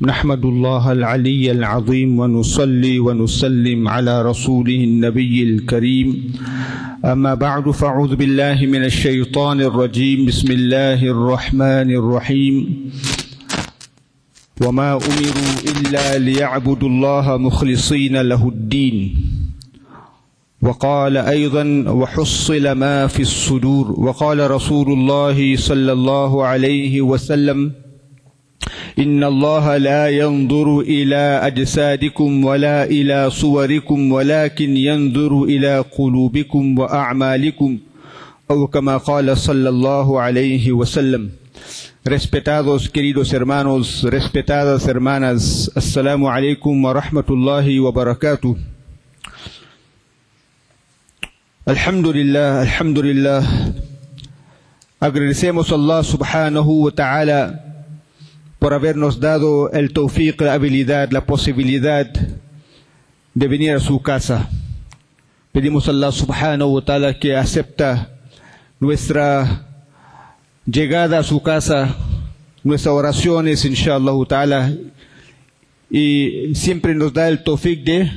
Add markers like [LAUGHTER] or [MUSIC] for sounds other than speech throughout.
نحمد الله العلي العظيم ونصلي ونسلم على رسوله النبي الكريم. أما بعد فأعوذ بالله من الشيطان الرجيم. بسم الله الرحمن الرحيم. وما أمروا إلا ليعبدوا الله مخلصين له الدين. وقال أيضا وحصل ما في الصدور. وقال رسول الله صلى الله عليه وسلم إن الله لا ينظر إلى أجسادكم ولا إلى صوركم ولكن ينظر إلى قلوبكم وأعمالكم أو كما قال صلى الله عليه وسلم Respetados queridos hermanos, respetadas hermanas, Assalamu alaikum wa rahmatullahi wa barakatuh. Alhamdulillah, alhamdulillah. Agradecemos a Allah subhanahu wa ta'ala por habernos dado el tawfiq, la habilidad, la posibilidad de venir a su casa. Pedimos a Allah subhanahu wa ta'ala que acepta nuestra llegada a su casa, nuestras oraciones, inshallah ta'ala, y siempre nos da el tawfiq de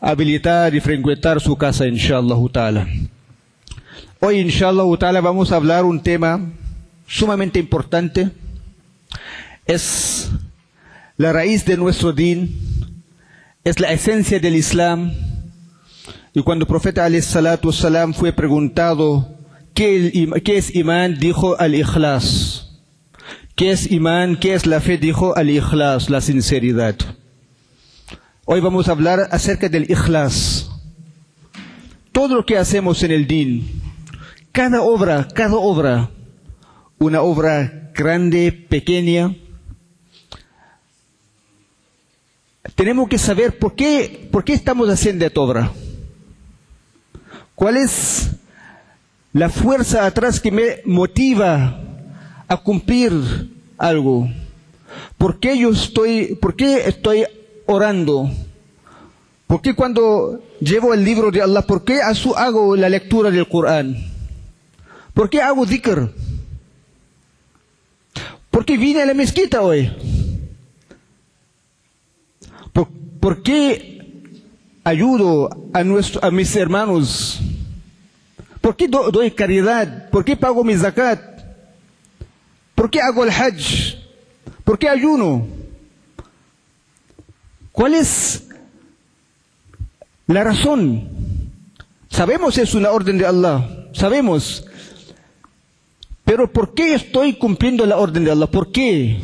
habilitar y frecuentar su casa, inshallah ta'ala. Hoy, inshallah ta'ala, vamos a hablar un tema sumamente importante, es la raíz de nuestro din, es la esencia del Islam. Y cuando el profeta salam fue preguntado ¿qué, ¿qué, es imán, dijo al-ikhlas. ¿Qué es imán? ¿Qué es la fe? Dijo al-ikhlas, la sinceridad. Hoy vamos a hablar acerca del ikhlas. Todo lo que hacemos en el din, cada obra, cada obra, una obra grande, pequeña, tenemos que saber por qué, por qué estamos haciendo esta obra. ¿Cuál es la fuerza atrás que me motiva a cumplir algo? ¿Por qué yo estoy, por qué estoy orando? ¿Por qué cuando llevo el libro de Allah, por qué hago la lectura del Corán? ¿Por qué hago dhikr? ¿Por qué vine a la mezquita hoy? ¿Por, qué ayudo a, nuestro, a mis hermanos? ¿Por qué do, doy caridad? ¿Por qué pago mi zakat? ¿Por qué hago el hajj? ¿Por qué ayuno? ¿Cuál es la razón? Sabemos es una orden de Allah, sabemos. Pero ¿por qué estoy cumpliendo la orden de Allah? ¿Por qué?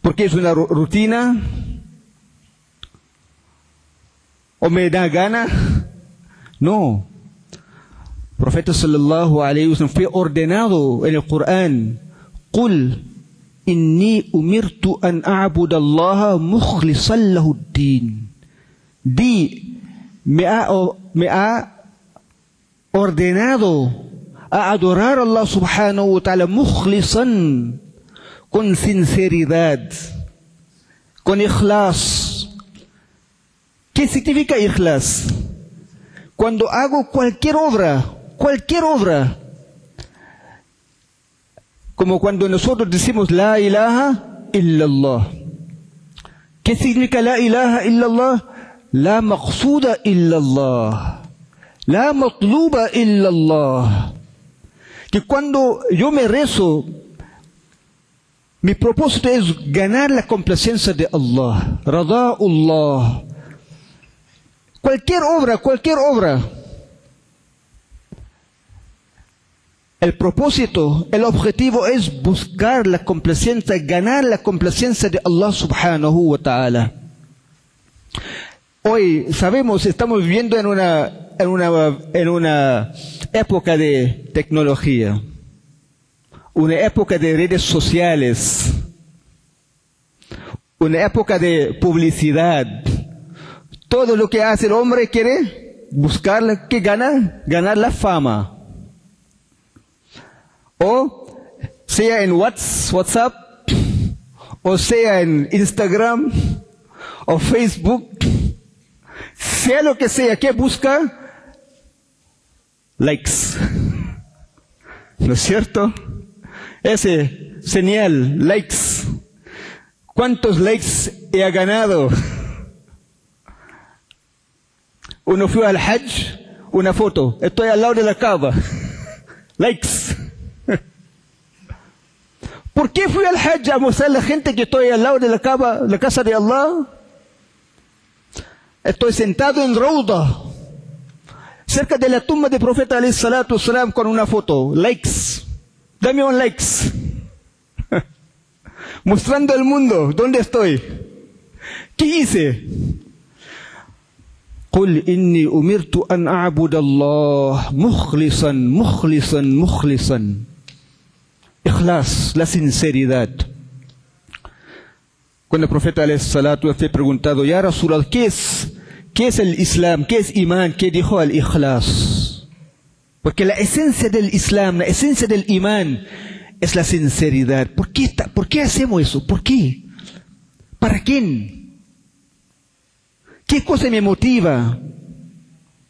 ¿Porque es una rutina? ¿O me gana? No. Profeta sallallahu alayhi wa sallam fue ordenado en el Corán. أمرت أن أعبد الله مخلصا له الدين. Di, me ha, me ha ordenado a adorar a Allah subhanahu wa ta'ala mukhlisan con sinceridad, con ikhlas. ¿Qué significa ikhlas? Cuando hago cualquier obra, cualquier obra, como cuando nosotros decimos la ilaha illallah. ¿Qué significa la ilaha illallah? La maqsuda illallah. La matluba illallah. Que cuando yo me rezo, mi propósito es ganar la complacencia de Allah, rada'ullah. Cualquier obra, cualquier obra. El propósito, el objetivo es buscar la complacencia, ganar la complacencia de Allah subhanahu wa ta'ala. Hoy sabemos, estamos viviendo en una, en una, en una época de tecnología una época de redes sociales, una época de publicidad. Todo lo que hace el hombre quiere buscar que gana, ganar la fama. O sea en WhatsApp, o sea en Instagram, o Facebook, sea lo que sea, que busca likes. ¿No es cierto? ese señal, likes. ¿Cuántos likes he ganado? Uno fue al Hajj, una foto, estoy al lado de la cava. [LAUGHS] Likes. [LAUGHS] ¿Por qué fui al Hajj a mostrar a la gente que estoy al lado de la, cava, la casa de Allah? Estoy sentado en Rauda, cerca de la tumba del profeta salatu salam con una foto. Likes. Dame un likes. [LAUGHS] Mostrando al mundo dónde estoy. ¿Qué hice? قل إني أمرت أن أعبد الله مخلصا مخلصا مخلصا Ikhlas, la sinceridad. Cuando el profeta salatu fue preguntado, Ya Rasulullah, ¿qué es, ¿qué es el Islam? ¿Qué es imán? ¿Qué dijo al ikhlas? Porque la esencia del Islam, la esencia del imán es la sinceridad. ¿Por qué, ¿Por qué hacemos eso? ¿Por qué? ¿Para quién? ¿Qué cosa me motiva?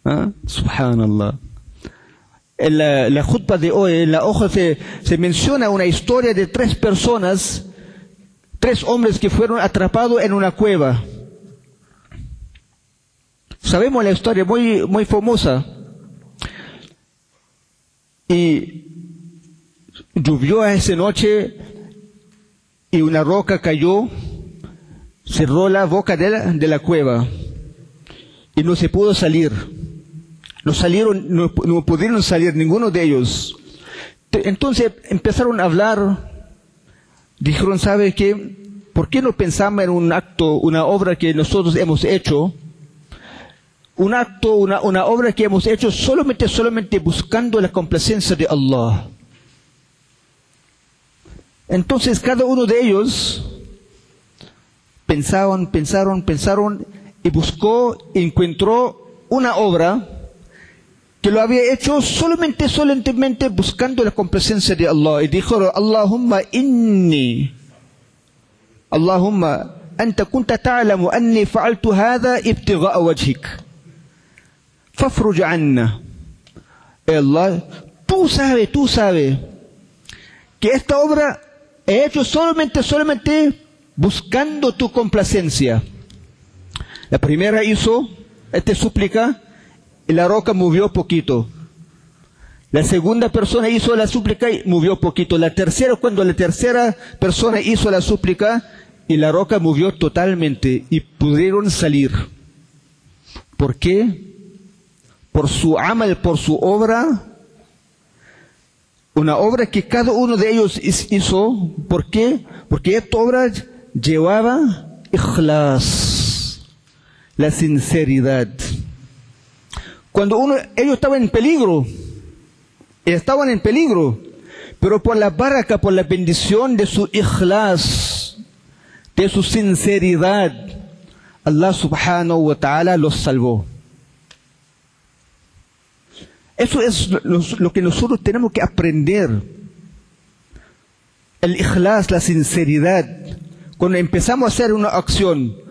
¿Ah? Subhanallah en la, la de hoy, en la hoja se, se menciona una historia de tres personas, tres hombres que fueron atrapados en una cueva. Sabemos la historia muy, muy famosa. Y llovió esa noche y una roca cayó, cerró la boca de la, de la cueva y no se pudo salir. No salieron, no, pudieron salir ninguno de ellos. Entonces empezaron a hablar, dijeron, ¿sabe qué? ¿Por qué no pensamos en un acto, una obra que nosotros hemos hecho? Un acto, una, una obra que hemos hecho solamente, solamente buscando la complacencia de Allah. Entonces cada uno de ellos pensaron, pensaron, pensaron y buscó, encontró una obra que lo había hecho solamente, solamente buscando la complacencia de Allah. Y dijo, Allahumma inni, Allahumma, anta kunta ta'lamu anni fa'altu hadha ibtigha'a wajhik. Fafruj anna. Allah, tú sabes, tú sabes que esta obra he hecho solamente, solamente buscando tu complacencia. La primera hizo, esta súplica, y la roca movió poquito. La segunda persona hizo la súplica y movió poquito. La tercera, cuando la tercera persona hizo la súplica y la roca movió totalmente y pudieron salir. ¿Por qué? Por su amal, por su obra. Una obra que cada uno de ellos hizo. ¿Por qué? Porque esta obra llevaba ikhlas, la sinceridad. Cuando uno, ellos estaban en peligro, estaban en peligro, pero por la baraka, por la bendición de su ikhlas, de su sinceridad, Allah subhanahu wa ta'ala los salvó. Eso es lo, que nosotros tenemos que aprender. El ikhlas, la sinceridad. Cuando empezamos a hacer una acción,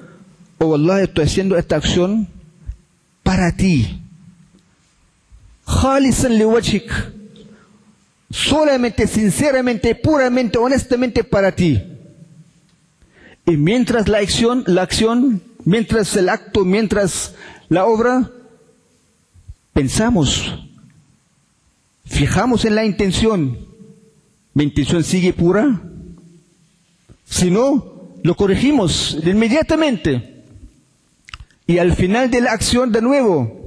oh Allah, estoy haciendo esta acción para ti solamente, sinceramente, puramente, honestamente para ti. Y mientras la acción, la acción, mientras el acto, mientras la obra, pensamos, fijamos en la intención. ¿Mi intención sigue pura? Si no, lo corregimos inmediatamente. Y al final de la acción de nuevo,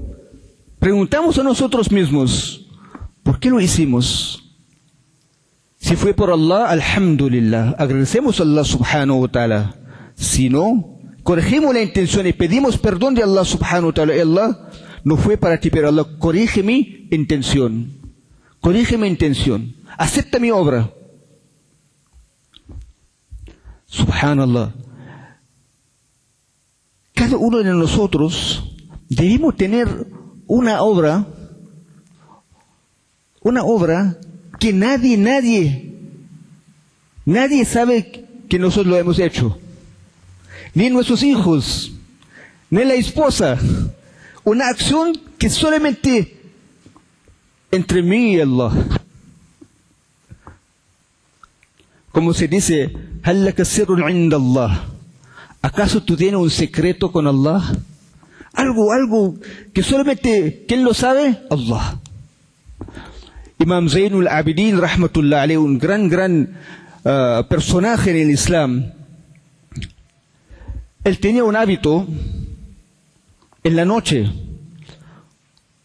Preguntamos a nosotros mismos, ¿por qué lo hicimos? Si fue por Allah, alhamdulillah, agradecemos a Allah subhanahu wa ta'ala. Si no, corregimos la intención y pedimos perdón de Allah subhanahu wa ta'ala. Allah no fue para ti, pero Allah corrige mi intención. Corrige mi intención. Acepta mi obra. Subhanallah. Cada uno de nosotros debemos tener una obra, una obra que nadie, nadie, nadie sabe que nosotros lo hemos hecho. Ni nuestros hijos, ni la esposa. Una acción que solamente entre mí y Allah. Como se dice, هل ¿Acaso tú tienes un secreto con Allah? Algo, algo que solamente, ¿quién lo sabe? Allah. Imam Zainul Abidin, rahmatullah alayhi, un gran, gran uh, personaje en el Islam. Él tenía un hábito en la noche,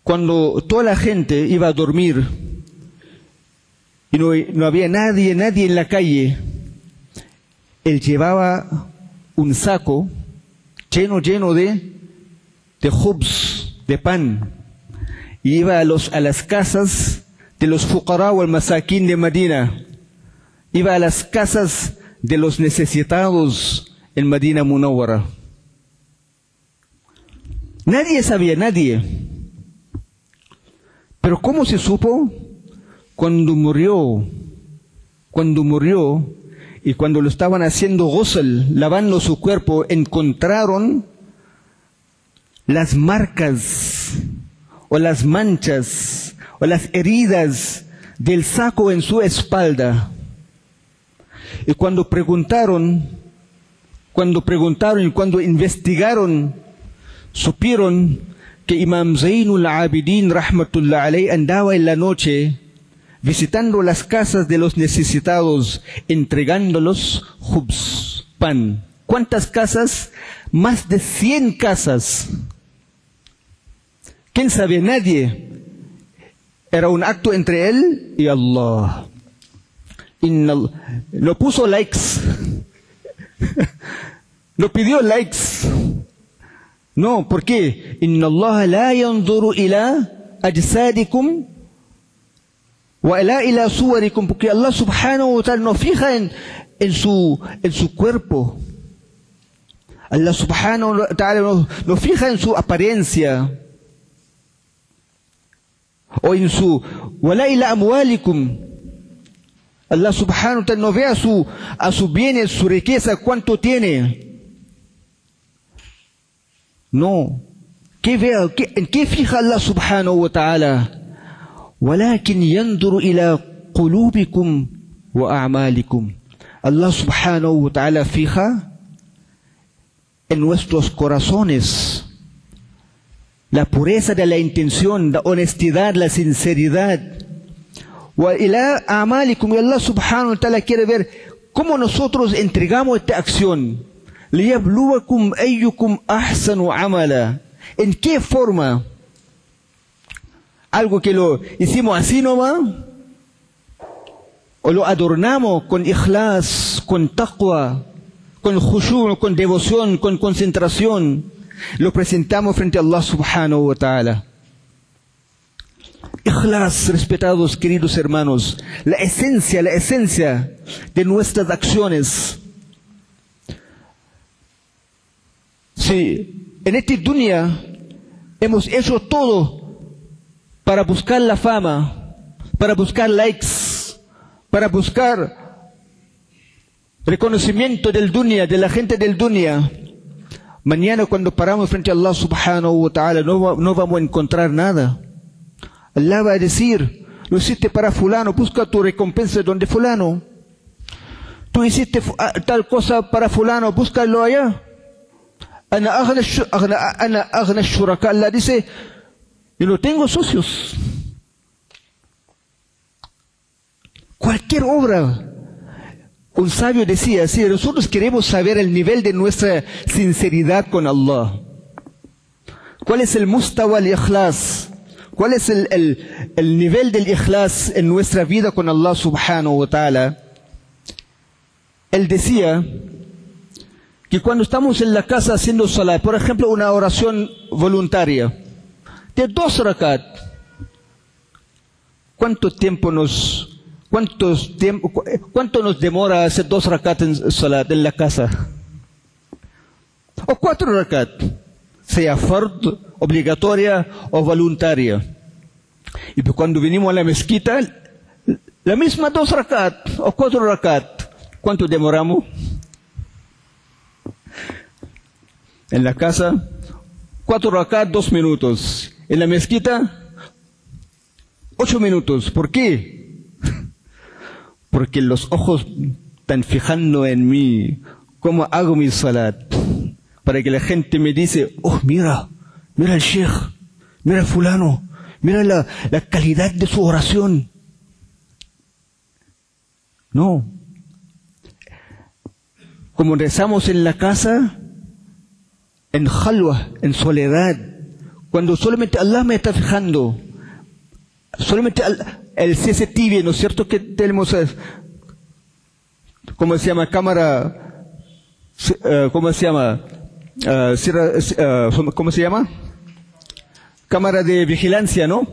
cuando toda la gente iba a dormir y no, no había nadie, nadie en la calle, él llevaba un saco lleno, lleno de, de de pan. Y iba a, los, a las casas de los fuqara o el masaquín de Medina. Iba a las casas de los necesitados en Medina Munawara. Nadie sabía, nadie. Pero ¿cómo se supo? Cuando murió, cuando murió, y cuando lo estaban haciendo ghusl, lavando su cuerpo, encontraron las marcas o las manchas o las heridas del saco en su espalda. Y cuando preguntaron, cuando preguntaron y cuando investigaron, supieron que Imam Zainul Abidin rahmatullah alayhi andaba en la noche visitando las casas de los necesitados, entregándolos hubs, pan. ¿Cuántas casas? Más de cien casas. ¿Quién sabe? Nadie. Era un acto entre él y Allah. No puso likes. [LAUGHS] No pidió likes. No, ¿por qué? Inna Allah la yanzuru ila ajsadikum Wa ila suwarikum, porque Allah subhanahu wa ta'ala nos fija en, su, en su cuerpo. Allah subhanahu wa ta'ala nos, nos fija en su apariencia. O en su, wa ila amwalikum. Allah subhanahu wa ta'ala no ve a su, a sus bienes, su riqueza, cuánto tiene. No. ¿Qué ve, qué, ¿En qué fija Allah subhanahu wa ta'ala? ولكن ينظر إلى قلوبكم وأعمالكم Allah subhanahu wa ta'ala fija en nuestros corazones la pureza de la intención, la honestidad, la sinceridad. وإلى أعمالكم y Allah subhanahu wa ta'ala quiere ver cómo nosotros entregamos esta acción. ليبلوكم أيكم أحسن عملا. ¿En qué forma? Algo que lo hicimos así nomás, o lo adornamos con ikhlas, con taqwa, con khushu, con devoción, con concentración, lo presentamos frente a Allah subhanahu wa ta'ala. Ikhlas, respetados queridos hermanos, la esencia, la esencia de nuestras acciones. Si en este dunya hemos hecho todo para buscar la fama, para buscar likes, para buscar reconocimiento del dunya, de la gente del dunya. Mañana cuando paramos frente a Allah subhanahu wa ta'ala no, no vamos a encontrar nada. Allah va a decir, lo hiciste para fulano, busca tu recompensa donde fulano. Tú hiciste tal cosa para fulano, búscalo allá. Allah dice, yo no tengo socios. Cualquier obra. Un sabio decía, si nosotros queremos saber el nivel de nuestra sinceridad con Allah, ¿cuál es el mustawa al-ikhlas? ¿Cuál es el, el, el, nivel del ikhlas en nuestra vida con Allah subhanahu wa ta'ala? Él decía que cuando estamos en la casa haciendo salat, por ejemplo, una oración voluntaria, de dos rakat. ¿Cuánto tiempo nos, cuántos tiempo, cuánto nos demora hacer dos rakat en salat en la casa? O cuatro rakat, sea fard, obligatoria o voluntaria. Y cuando venimos a la mezquita, la misma dos rakat o cuatro rakat. ¿Cuánto demoramos? En la casa, cuatro rakat, dos minutos. En la mezquita, ocho minutos. ¿Por qué? Porque los ojos están fijando en mí, cómo hago mi salat, para que la gente me dice, oh, mira, mira el sheikh, mira fulano, mira la, la calidad de su oración. No. Como rezamos en la casa, en halwa, en soledad, cuando solamente Allah me está fijando, solamente el CCTV, ¿no es cierto? Que tenemos, eh, ¿cómo se llama? Cámara, eh, ¿cómo se llama? Eh, ¿Cómo se llama? Cámara de vigilancia, ¿no?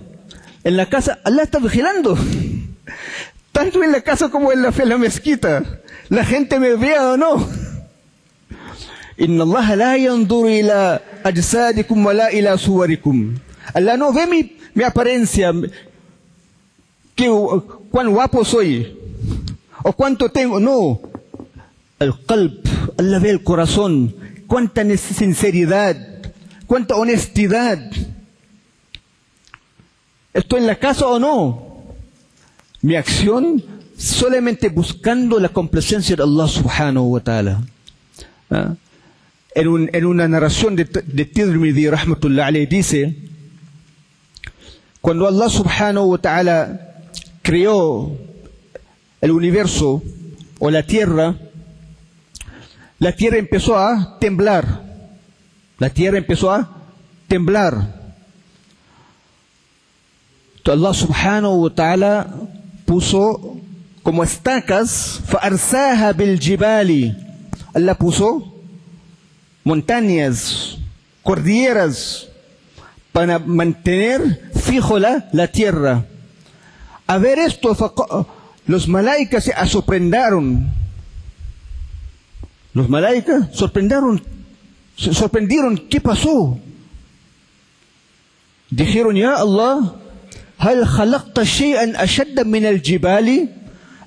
En la casa, Allah está vigilando. Tanto en la casa como en la, en la mezquita. La gente me vea o no. Allah la yanzuru ila ajsadikum wa la ila suwarikum. Allah no ve mi, mi apariencia, que, cuán guapo soy, o cuánto tengo, no. El qalb, Allah ve el corazón, cuánta sinceridad, cuánta honestidad. ¿Estoy en la casa o no? Mi acción solamente buscando la complacencia de Allah subhanahu wa ta'ala. ¿Ah? En, un, en, una narración de, de Tirmidhi, rahmatullah alayhi, dice, cuando Allah subhanahu wa ta'ala creó el universo o la tierra, la tierra empezó a temblar. La tierra empezó a temblar. Allah subhanahu wa ta'ala puso como estacas, bil jibali. Allah puso montañas, cordilleras, para mantener fijo la, la tierra. A ver esto, los malaicas se sorprendieron. Los malaicas sorprendieron, sorprendieron, ¿qué pasó? Dijeron, ya Allah.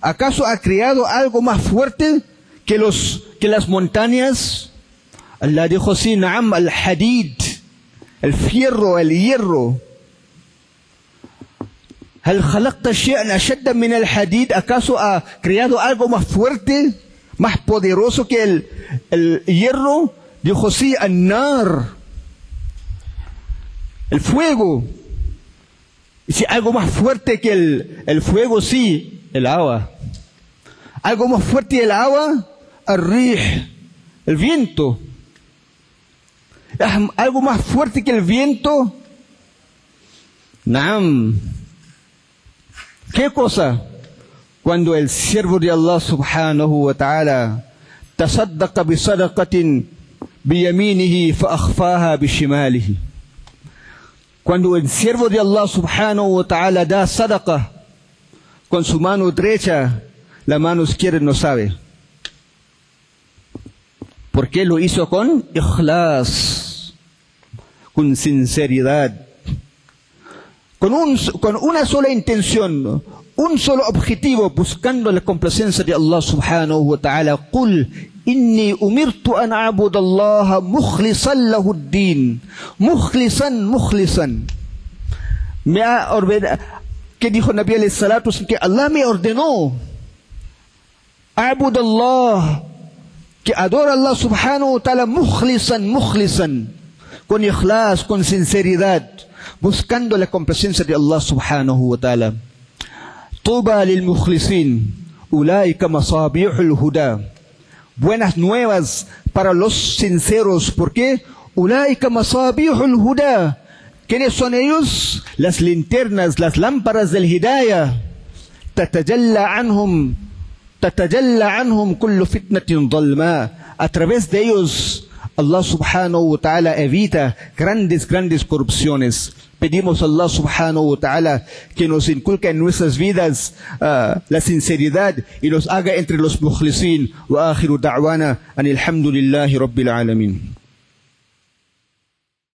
¿Acaso ha creado algo más fuerte que los que las montañas? Na'am, al-hadid, el fierro, el hierro. ¿Hal khalaqta shay'an ashadda min al-hadid? ¿Acaso ha creado algo más fuerte, más poderoso que el, el hierro? Dijo, sí, an-nar, el fuego. Y si algo más fuerte que el, el fuego, sí, el agua. Algo más fuerte que el agua, el el viento. Algo más fuerte que el viento, Nam. ¿Qué cosa? Cuando el siervo de Allah subhanahu wa ta'ala tasaddaqa bi sadaqatin biyaminihi fa akhfaha bishimalihi. Cuando el siervo de Allah subhanahu wa ta'ala da sadaqa con su mano derecha, la mano izquierda no sabe. ¿Por qué lo hizo con ikhlas? con sinceridad, con, un, con una sola intención, un solo objetivo, buscando la complacencia de Allah subhanahu wa ta'ala. Qul, inni umirtu an abudallaha mukhlisan lahuddin. Mukhlisan, mukhlisan. Me ha ordenado, que dijo Nabi alayhi salatu, que Allah me ordenó. Abudallah, que adora a Allah subhanahu wa ta'ala mukhlisan, mukhlisan con ikhlas, con sinceridad, buscando la complacencia de Allah subhanahu wa ta'ala. Tuba lil mukhlisin, ulaika masabihul huda. Buenas nuevas para los sinceros, ¿por qué? Ulaika masabihul huda. ¿Quiénes son ellos? Las linternas, las lámparas del hidayah. Tatayalla anhum, tatayalla anhum kullu fitnatin dalma. A través de ellos Allah subhanahu wa ta'ala evita grandes, grandes corrupciones. Pedimos a Allah subhanahu wa ta'ala que nos inculque en nuestras vidas uh, la sinceridad y nos haga entre los mukhlisin. Wa akhiru da'wana anil hamdulillahi rabbil alamin.